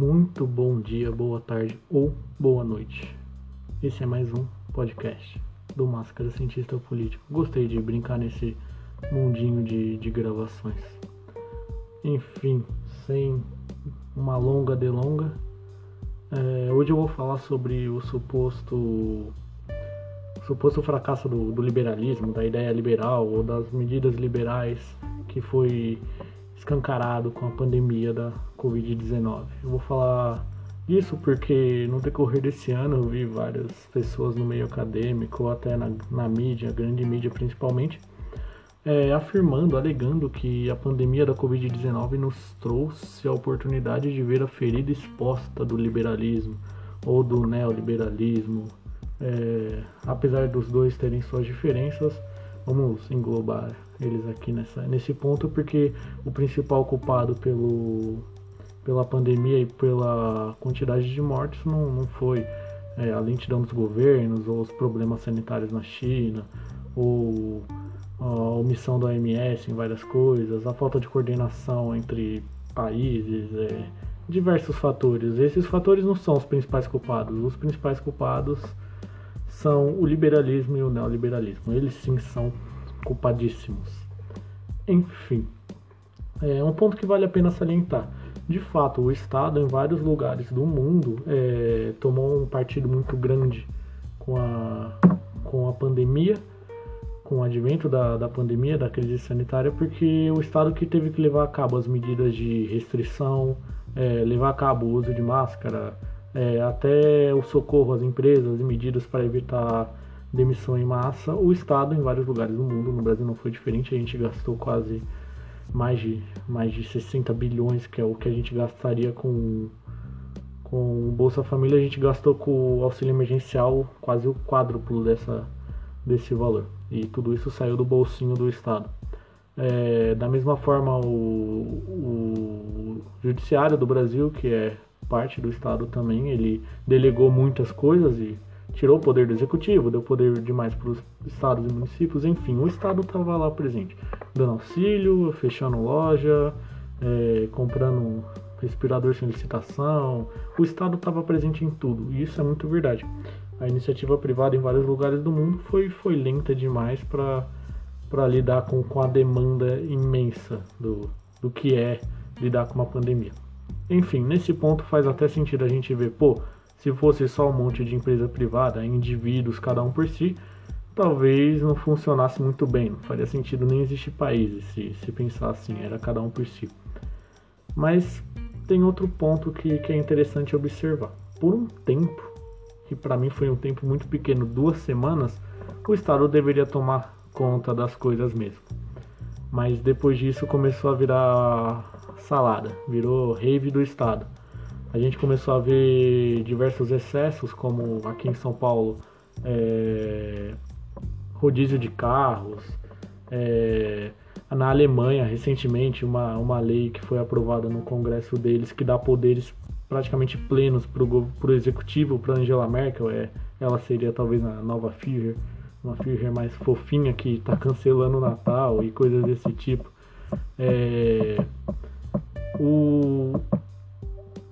Muito bom dia, boa tarde ou boa noite. Esse é mais um podcast do Máscara Cientista Político. Gostei de brincar nesse mundinho de, de gravações. Enfim, sem uma longa delonga, é, hoje eu vou falar sobre o suposto suposto fracasso do, do liberalismo, da ideia liberal ou das medidas liberais que foi escancarado com a pandemia da Covid-19. Eu vou falar isso porque no decorrer desse ano eu vi várias pessoas no meio acadêmico, ou até na, na mídia, grande mídia principalmente, é, afirmando, alegando que a pandemia da Covid-19 nos trouxe a oportunidade de ver a ferida exposta do liberalismo ou do neoliberalismo. É, apesar dos dois terem suas diferenças, vamos englobar eles aqui nessa, nesse ponto, porque o principal culpado pelo, pela pandemia e pela quantidade de mortes não, não foi é, a lentidão dos governos ou os problemas sanitários na China ou a omissão da OMS em várias coisas, a falta de coordenação entre países, é, diversos fatores. Esses fatores não são os principais culpados. Os principais culpados são o liberalismo e o neoliberalismo. Eles sim são culpadíssimos. Enfim, é um ponto que vale a pena salientar. De fato, o Estado, em vários lugares do mundo, é, tomou um partido muito grande com a, com a pandemia, com o advento da, da pandemia, da crise sanitária, porque o Estado que teve que levar a cabo as medidas de restrição, é, levar a cabo o uso de máscara, é, até o socorro às empresas e medidas para evitar demissão em massa, o Estado em vários lugares do mundo, no Brasil não foi diferente, a gente gastou quase mais de, mais de 60 bilhões, que é o que a gente gastaria com, com o Bolsa Família, a gente gastou com o auxílio emergencial quase o quádruplo dessa, desse valor. E tudo isso saiu do bolsinho do Estado. É, da mesma forma, o, o Judiciário do Brasil, que é parte do Estado também, ele delegou muitas coisas e tirou o poder do executivo, deu poder demais para os estados e municípios, enfim, o Estado estava lá presente, dando auxílio, fechando loja, é, comprando respirador sem licitação, o Estado estava presente em tudo, e isso é muito verdade. A iniciativa privada em vários lugares do mundo foi, foi lenta demais para lidar com, com a demanda imensa do, do que é lidar com uma pandemia. Enfim, nesse ponto faz até sentido a gente ver, pô, se fosse só um monte de empresa privada, indivíduos, cada um por si, talvez não funcionasse muito bem. Não faria sentido nem existir países se, se pensar assim, era cada um por si. Mas tem outro ponto que, que é interessante observar. Por um tempo, que para mim foi um tempo muito pequeno, duas semanas, o Estado deveria tomar conta das coisas mesmo. Mas depois disso começou a virar salada, virou rave do Estado a gente começou a ver diversos excessos, como aqui em São Paulo, é, rodízio de carros. É, na Alemanha, recentemente, uma, uma lei que foi aprovada no Congresso deles que dá poderes praticamente plenos para o executivo, para Angela Merkel. É, ela seria talvez a nova Führer, uma Führer mais fofinha que está cancelando o Natal e coisas desse tipo. É, o,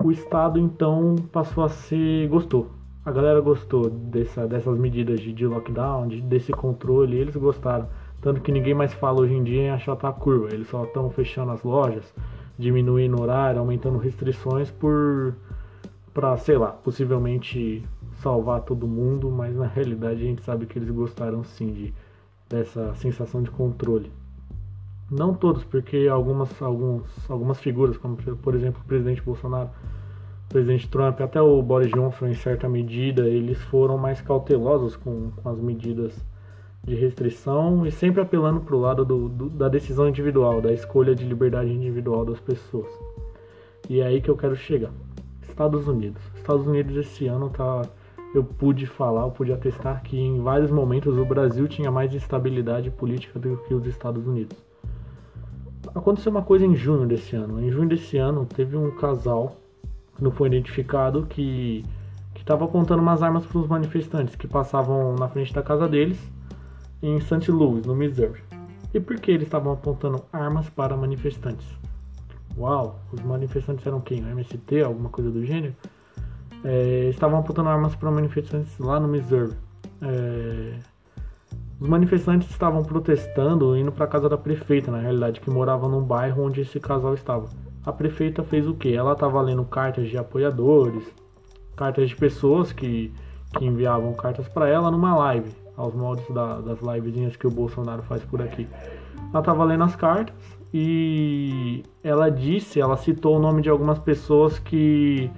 o Estado então passou a ser. gostou. A galera gostou dessa, dessas medidas de, de lockdown, de, desse controle, eles gostaram. Tanto que ninguém mais fala hoje em dia em achatar a curva. Eles só estão fechando as lojas, diminuindo o horário, aumentando restrições por. para, sei lá, possivelmente salvar todo mundo, mas na realidade a gente sabe que eles gostaram sim de, dessa sensação de controle. Não todos, porque algumas, alguns, algumas figuras, como por exemplo o presidente Bolsonaro, o presidente Trump, até o Boris Johnson em certa medida, eles foram mais cautelosos com, com as medidas de restrição e sempre apelando para o lado do, do, da decisão individual, da escolha de liberdade individual das pessoas. E é aí que eu quero chegar. Estados Unidos. Estados Unidos esse ano tá eu pude falar, eu pude atestar que em vários momentos o Brasil tinha mais estabilidade política do que os Estados Unidos aconteceu uma coisa em junho desse ano. Em junho desse ano teve um casal que não foi identificado que estava apontando umas armas para os manifestantes que passavam na frente da casa deles em St. Louis, no Missouri. E por que eles estavam apontando armas para manifestantes? uau, os manifestantes eram quem? O MST, alguma coisa do gênero? É, estavam apontando armas para manifestantes lá no Missouri. É, os manifestantes estavam protestando, indo para a casa da prefeita, na realidade, que morava num bairro onde esse casal estava. A prefeita fez o quê? Ela estava lendo cartas de apoiadores, cartas de pessoas que, que enviavam cartas para ela numa live, aos moldes da, das livezinhas que o Bolsonaro faz por aqui. Ela estava lendo as cartas e ela disse, ela citou o nome de algumas pessoas que,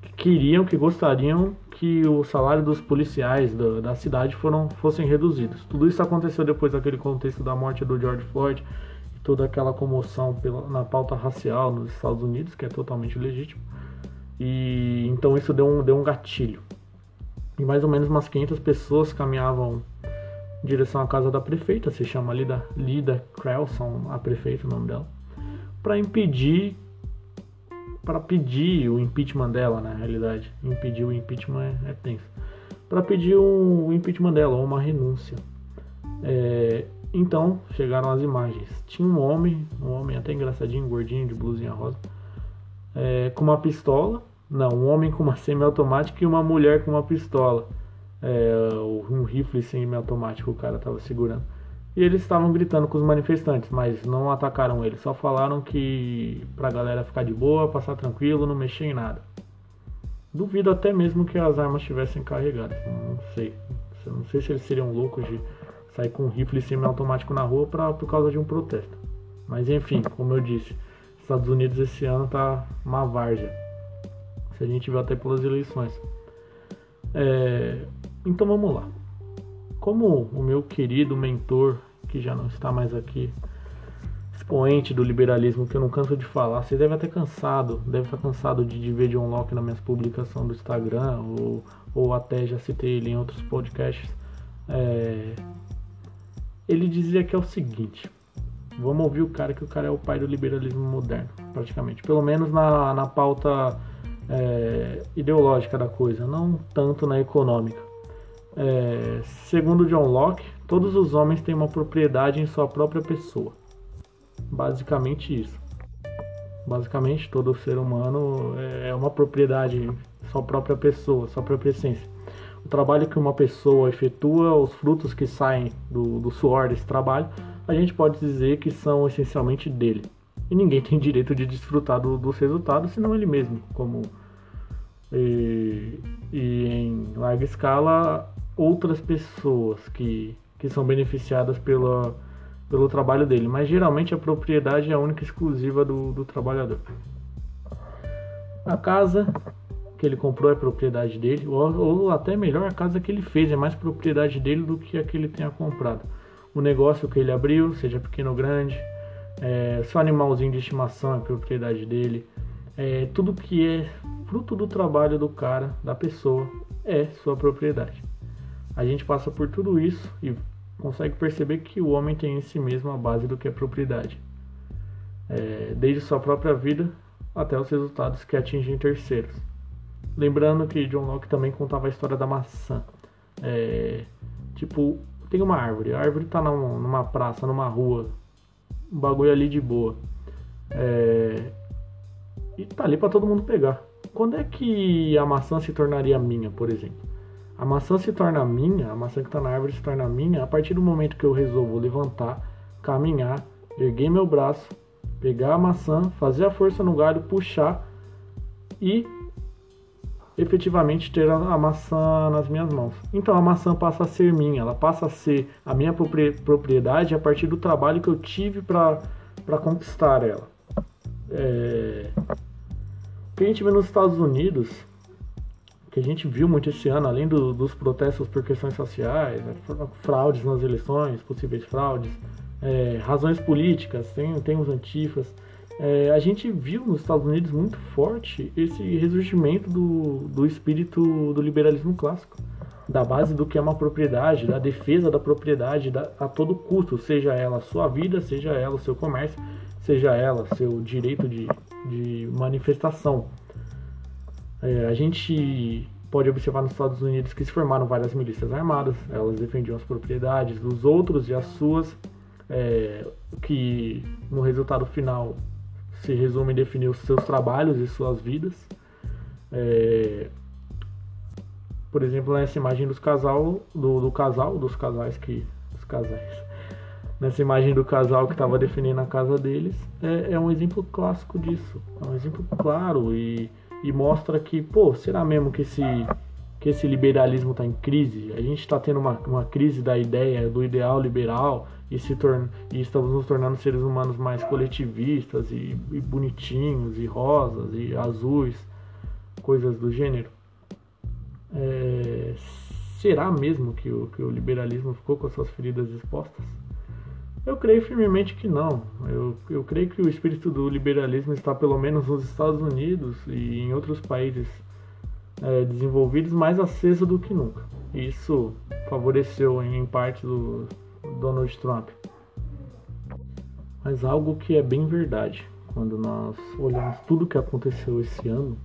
que queriam, que gostariam que o salário dos policiais da, da cidade foram, fossem reduzidos. Tudo isso aconteceu depois daquele contexto da morte do George Floyd e toda aquela comoção pela, na pauta racial nos Estados Unidos, que é totalmente legítimo. E então isso deu um, deu um gatilho. E mais ou menos umas 500 pessoas caminhavam em direção à casa da prefeita, se chama Lida, Lida Crelson, a prefeita, o nome dela, para impedir para pedir o impeachment dela, na realidade. Impedir o impeachment é, é tenso. Para pedir o impeachment dela, ou uma renúncia. É, então, chegaram as imagens. Tinha um homem, um homem até engraçadinho, gordinho, de blusinha rosa, é, com uma pistola. Não, um homem com uma semiautomática e uma mulher com uma pistola. É, um rifle semiautomático o cara tava segurando. E eles estavam gritando com os manifestantes, mas não atacaram eles, só falaram que pra galera ficar de boa, passar tranquilo, não mexer em nada. Duvido até mesmo que as armas estivessem carregadas, não sei. Não sei se eles seriam loucos de sair com um rifle semiautomático na rua pra, por causa de um protesto. Mas enfim, como eu disse, Estados Unidos esse ano tá uma várzea. Se a gente viu até pelas eleições. É, então vamos lá. Como o meu querido mentor que já não está mais aqui, expoente do liberalismo que eu não canso de falar. Você deve até cansado, deve estar cansado de, de ver John Locke nas minhas publicações do Instagram, ou, ou até já citei ele em outros podcasts. É, ele dizia que é o seguinte: vamos ouvir o cara, que o cara é o pai do liberalismo moderno, praticamente. Pelo menos na, na pauta é, ideológica da coisa, não tanto na econômica. É, segundo John Locke, todos os homens têm uma propriedade em sua própria pessoa. Basicamente isso. Basicamente, todo ser humano é uma propriedade, sua própria pessoa, sua própria essência. O trabalho que uma pessoa efetua, os frutos que saem do, do suor desse trabalho, a gente pode dizer que são essencialmente dele. E ninguém tem direito de desfrutar do, dos resultados, senão ele mesmo. Como e, e em larga escala outras pessoas que, que são beneficiadas pela, pelo trabalho dele, mas geralmente a propriedade é a única exclusiva do, do trabalhador. A casa que ele comprou é propriedade dele, ou, ou, até melhor, a casa que ele fez é mais propriedade dele do que a que ele tenha comprado. O negócio que ele abriu, seja pequeno ou grande, é, seu animalzinho de estimação é propriedade dele, é, tudo que é fruto do trabalho do cara, da pessoa, é sua propriedade a gente passa por tudo isso e consegue perceber que o homem tem em si mesmo a base do que é propriedade, é, desde sua própria vida até os resultados que atingem terceiros. Lembrando que John Locke também contava a história da maçã. É, tipo, tem uma árvore, a árvore está numa praça, numa rua, um bagulho ali de boa. É, e tá ali para todo mundo pegar. Quando é que a maçã se tornaria minha, por exemplo? A maçã se torna minha, a maçã que está na árvore se torna minha a partir do momento que eu resolvo levantar, caminhar, erguer meu braço, pegar a maçã, fazer a força no galho, puxar e efetivamente ter a maçã nas minhas mãos. Então a maçã passa a ser minha, ela passa a ser a minha propriedade a partir do trabalho que eu tive para conquistar ela. É... O que a gente vê nos Estados Unidos que a gente viu muito esse ano, além do, dos protestos por questões sociais, né, fraudes nas eleições, possíveis fraudes, é, razões políticas, tem, tem os antifas. É, a gente viu nos Estados Unidos muito forte esse ressurgimento do, do espírito do liberalismo clássico, da base do que é uma propriedade, da defesa da propriedade da, a todo custo, seja ela a sua vida, seja ela o seu comércio, seja ela seu direito de, de manifestação. É, a gente pode observar nos Estados Unidos que se formaram várias milícias armadas, elas defendiam as propriedades dos outros e as suas, é, que no resultado final se resume em definir os seus trabalhos e suas vidas. É, por exemplo, nessa imagem dos casal, do, do casal, dos casais que. Dos casais. Nessa imagem do casal que estava definindo a casa deles, é, é, um exemplo clássico disso. É um exemplo claro e, e mostra que, pô, será mesmo que esse, que esse liberalismo está em crise? A gente está tendo uma, uma crise da ideia, do ideal liberal e, se torna, e estamos nos tornando seres humanos mais coletivistas e, e bonitinhos, e rosas, e azuis, coisas do gênero. É, será mesmo que o, que o liberalismo ficou com as suas feridas expostas? Eu creio firmemente que não. Eu, eu creio que o espírito do liberalismo está, pelo menos nos Estados Unidos e em outros países é, desenvolvidos, mais aceso do que nunca. Isso favoreceu, em parte, do Donald Trump. Mas algo que é bem verdade quando nós olhamos tudo o que aconteceu esse ano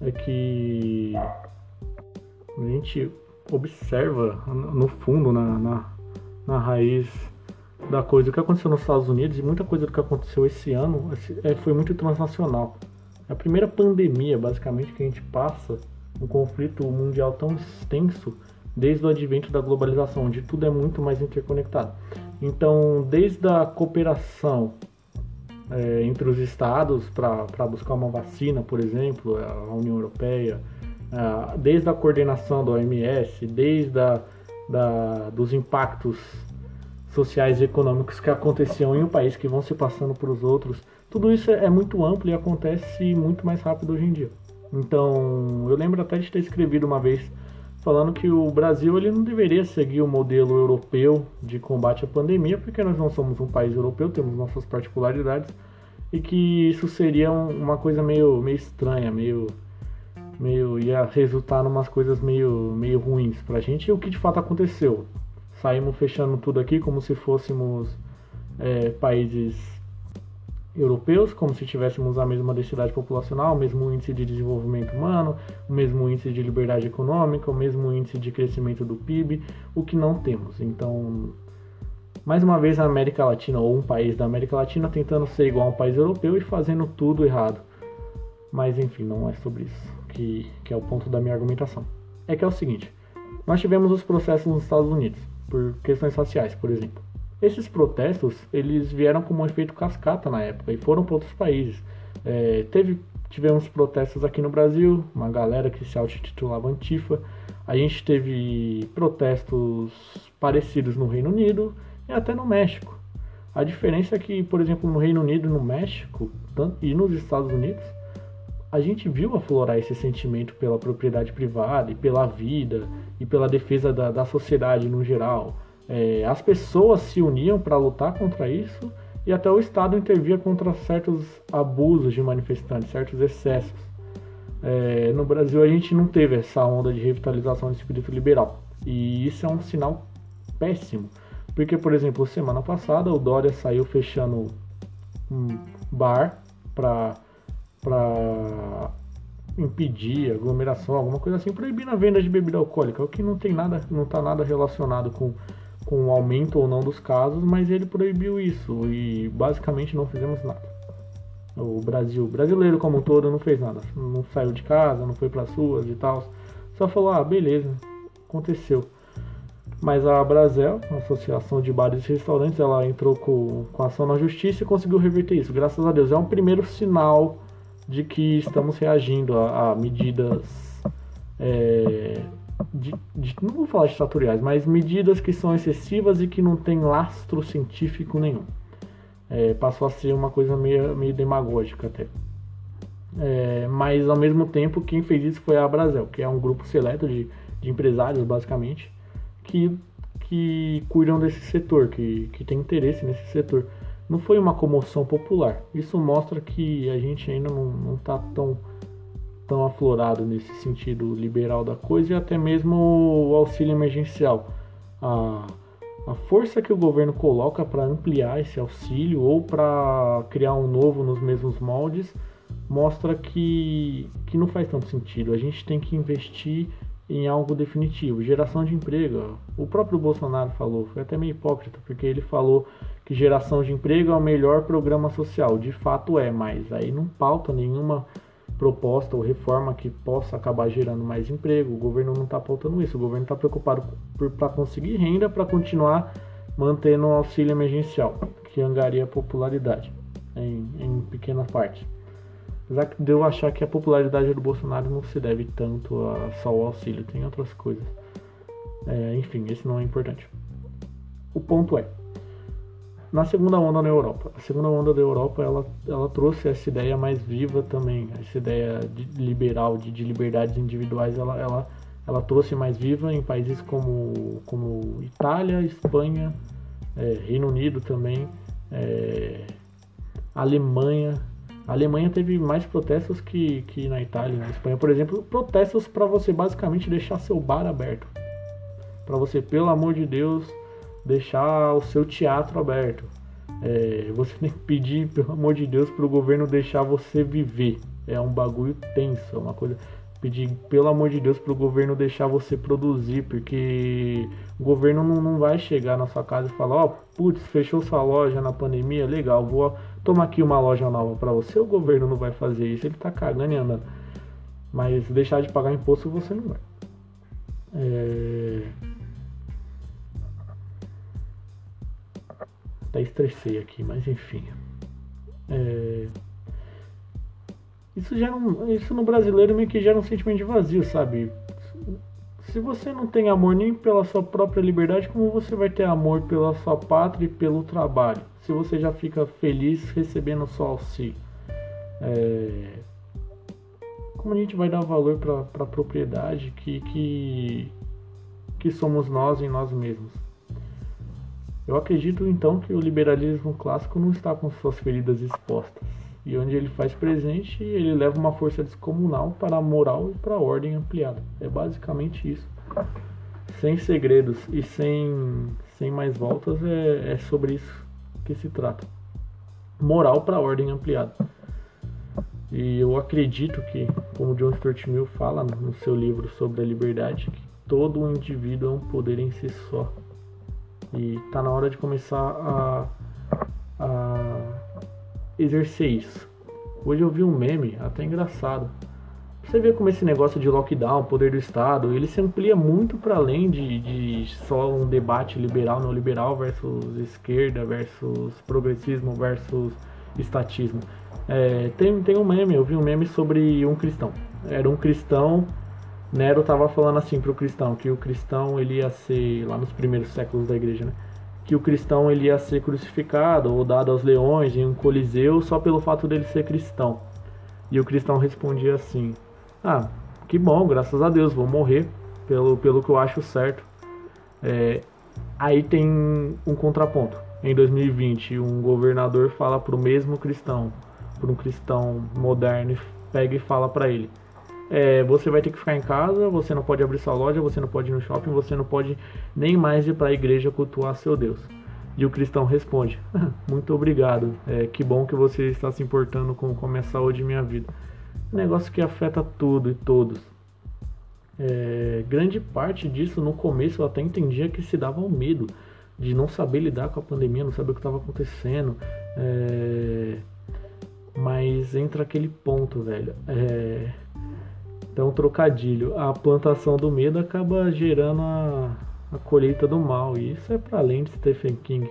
é que a gente observa no fundo, na, na, na raiz da coisa, o que aconteceu nos Estados Unidos e muita coisa do que aconteceu esse ano é, foi muito transnacional. É a primeira pandemia, basicamente, que a gente passa, um conflito mundial tão extenso desde o advento da globalização, onde tudo é muito mais interconectado. Então, desde a cooperação é, entre os estados para buscar uma vacina, por exemplo, a União Europeia, é, desde a coordenação da OMS, desde a, da, dos impactos sociais e econômicos que aconteciam em um país que vão se passando para os outros, tudo isso é muito amplo e acontece muito mais rápido hoje em dia. Então, eu lembro até de ter escrevido uma vez falando que o Brasil ele não deveria seguir o modelo europeu de combate à pandemia, porque nós não somos um país europeu, temos nossas particularidades, e que isso seria uma coisa meio, meio estranha, meio, meio ia resultar em umas coisas meio, meio ruins pra gente, e o que de fato aconteceu saímos fechando tudo aqui como se fôssemos é, países europeus, como se tivéssemos a mesma densidade populacional, o mesmo índice de desenvolvimento humano, o mesmo índice de liberdade econômica, o mesmo índice de crescimento do PIB, o que não temos. Então, mais uma vez a América Latina ou um país da América Latina tentando ser igual a um país europeu e fazendo tudo errado. Mas enfim, não é sobre isso que, que é o ponto da minha argumentação. É que é o seguinte, nós tivemos os processos nos Estados Unidos por questões raciais, por exemplo. Esses protestos eles vieram como um efeito cascata na época e foram para outros países. É, teve, tivemos protestos aqui no Brasil, uma galera que se auto-titulava Antifa. A gente teve protestos parecidos no Reino Unido e até no México. A diferença é que, por exemplo, no Reino Unido e no México e nos Estados Unidos, a gente viu aflorar esse sentimento pela propriedade privada e pela vida e pela defesa da, da sociedade no geral. É, as pessoas se uniam para lutar contra isso e até o Estado intervia contra certos abusos de manifestantes, certos excessos. É, no Brasil a gente não teve essa onda de revitalização do espírito liberal e isso é um sinal péssimo, porque por exemplo semana passada o Dória saiu fechando um bar para para impedir aglomeração, alguma coisa assim, proibindo a venda de bebida alcoólica, o que não tem nada, não está nada relacionado com, com o aumento ou não dos casos, mas ele proibiu isso e basicamente não fizemos nada. O Brasil, brasileiro como um todo, não fez nada, não saiu de casa, não foi para as ruas e tal, só falou, ah, beleza, aconteceu. Mas a Brasel, a Associação de Bares e Restaurantes, ela entrou com, com ação na justiça e conseguiu reverter isso. Graças a Deus. É um primeiro sinal de que estamos reagindo a, a medidas. É, de, de, não vou falar ditatoriais, mas medidas que são excessivas e que não tem lastro científico nenhum. É, passou a ser uma coisa meio, meio demagógica até. É, mas ao mesmo tempo, quem fez isso foi a Brasel, que é um grupo seleto de, de empresários, basicamente, que, que cuidam desse setor, que, que tem interesse nesse setor não foi uma comoção popular. Isso mostra que a gente ainda não está tão, tão aflorado nesse sentido liberal da coisa e até mesmo o auxílio emergencial. A, a força que o governo coloca para ampliar esse auxílio ou para criar um novo nos mesmos moldes mostra que, que não faz tanto sentido. A gente tem que investir em algo definitivo. Geração de emprego. O próprio Bolsonaro falou, foi até meio hipócrita, porque ele falou que geração de emprego é o melhor programa social. De fato é, mas aí não pauta nenhuma proposta ou reforma que possa acabar gerando mais emprego. O governo não está pautando isso. O governo está preocupado para conseguir renda para continuar mantendo o auxílio emergencial, que angaria popularidade em, em pequenas partes. Apesar de eu achar que a popularidade do Bolsonaro não se deve tanto a só o auxílio, tem outras coisas. É, enfim, esse não é importante. O ponto é, na segunda onda na Europa, a segunda onda da Europa ela, ela trouxe essa ideia mais viva também, essa ideia de liberal, de, de liberdades individuais, ela, ela, ela trouxe mais viva em países como, como Itália, Espanha, é, Reino Unido também, é, Alemanha, a Alemanha teve mais protestos que, que na Itália na Espanha. Por exemplo, protestos para você basicamente deixar seu bar aberto. Para você, pelo amor de Deus, deixar o seu teatro aberto. É, você tem que pedir, pelo amor de Deus, para o governo deixar você viver. É um bagulho tenso, é uma coisa pedir, pelo amor de Deus, para o governo deixar você produzir, porque o governo não, não vai chegar na sua casa e falar: Ó, oh, putz, fechou sua loja na pandemia, legal, vou tomar aqui uma loja nova para você. O governo não vai fazer isso, ele tá cagando e andando. Mas deixar de pagar imposto você não vai. É... Até estressei aqui, mas enfim. É... Isso, gera um, isso no brasileiro meio que gera um sentimento de vazio, sabe? Se você não tem amor nem pela sua própria liberdade, como você vai ter amor pela sua pátria e pelo trabalho? Se você já fica feliz recebendo só auxílio. É... Como a gente vai dar valor para a propriedade que, que, que somos nós em nós mesmos? Eu acredito então que o liberalismo clássico não está com suas feridas expostas e onde ele faz presente, ele leva uma força descomunal para a moral e para a ordem ampliada. É basicamente isso. Sem segredos e sem, sem mais voltas, é, é sobre isso que se trata. Moral para a ordem ampliada. E eu acredito que, como John Stuart Mill fala no seu livro sobre a liberdade, que todo indivíduo é um poder em si só. E está na hora de começar a exercer isso. Hoje eu vi um meme, até engraçado. Você vê como esse negócio de lockdown, poder do Estado, ele se amplia muito para além de, de, só um debate liberal, neoliberal versus esquerda, versus progressismo, versus estatismo. É, tem, tem um meme, eu vi um meme sobre um cristão. Era um cristão, Nero tava falando assim pro cristão, que o cristão ele ia ser, lá nos primeiros séculos da igreja, né? Que o cristão ele ia ser crucificado ou dado aos leões em um coliseu só pelo fato dele ser cristão. E o cristão respondia assim: Ah, que bom, graças a Deus, vou morrer pelo, pelo que eu acho certo. É, aí tem um contraponto. Em 2020, um governador fala para o mesmo cristão, para um cristão moderno, pega e fala para ele: é, você vai ter que ficar em casa, você não pode abrir sua loja, você não pode ir no shopping, você não pode nem mais ir para a igreja cultuar seu Deus. E o cristão responde: Muito obrigado, é, que bom que você está se importando com, com a minha saúde minha vida. Um negócio que afeta tudo e todos. É, grande parte disso no começo eu até entendia que se dava o medo de não saber lidar com a pandemia, não saber o que estava acontecendo. É, mas entra aquele ponto, velho. É, então, trocadilho. A plantação do medo acaba gerando a, a colheita do mal. E isso é para além de Stephen King.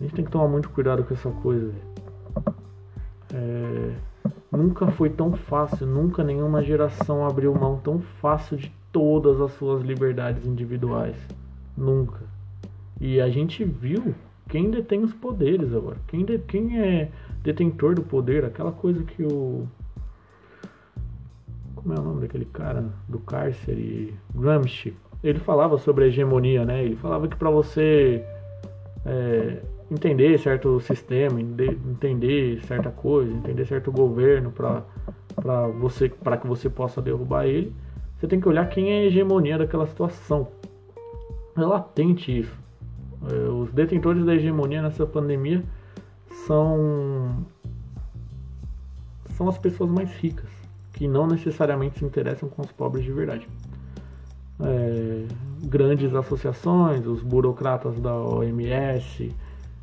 A gente tem que tomar muito cuidado com essa coisa. É, nunca foi tão fácil, nunca nenhuma geração abriu mão tão fácil de todas as suas liberdades individuais. Nunca. E a gente viu quem detém os poderes agora. Quem, de, quem é detentor do poder, aquela coisa que o como é o nome daquele cara do cárcere? Gramsci. Ele falava sobre a hegemonia, né? Ele falava que para você é, entender certo sistema, entender certa coisa, entender certo governo para você para que você possa derrubar ele, você tem que olhar quem é a hegemonia daquela situação. É latente isso. É, os detentores da hegemonia nessa pandemia são são as pessoas mais ricas que não necessariamente se interessam com os pobres de verdade. É, grandes associações, os burocratas da OMS,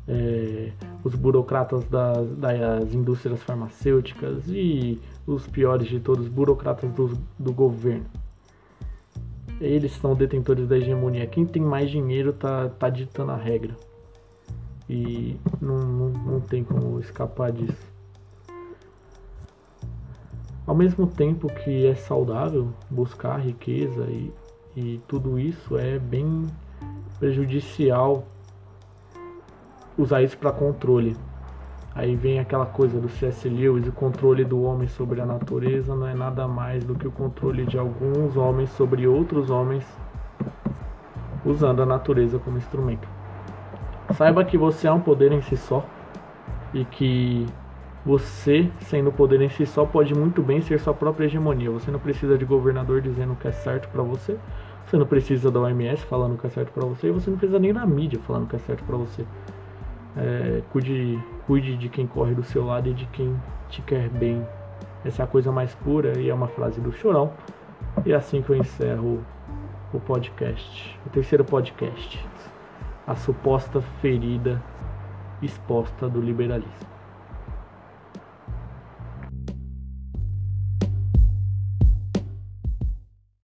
é, os burocratas das, das indústrias farmacêuticas e os piores de todos, os burocratas do, do governo. Eles são detentores da hegemonia. Quem tem mais dinheiro tá, tá ditando a regra. E não, não, não tem como escapar disso. Ao mesmo tempo que é saudável buscar riqueza e, e tudo isso, é bem prejudicial usar isso para controle. Aí vem aquela coisa do C.S. Lewis, o controle do homem sobre a natureza não é nada mais do que o controle de alguns homens sobre outros homens usando a natureza como instrumento. Saiba que você é um poder em si só e que você, sendo poder em si só, pode muito bem ser sua própria hegemonia. Você não precisa de governador dizendo o que é certo para você. Você não precisa da OMS falando o que é certo para você. E você não precisa nem da mídia falando o que é certo para você. É, cuide, cuide de quem corre do seu lado e de quem te quer bem. Essa é a coisa mais pura e é uma frase do Chorão. E é assim que eu encerro o podcast. O terceiro podcast. A suposta ferida exposta do liberalismo.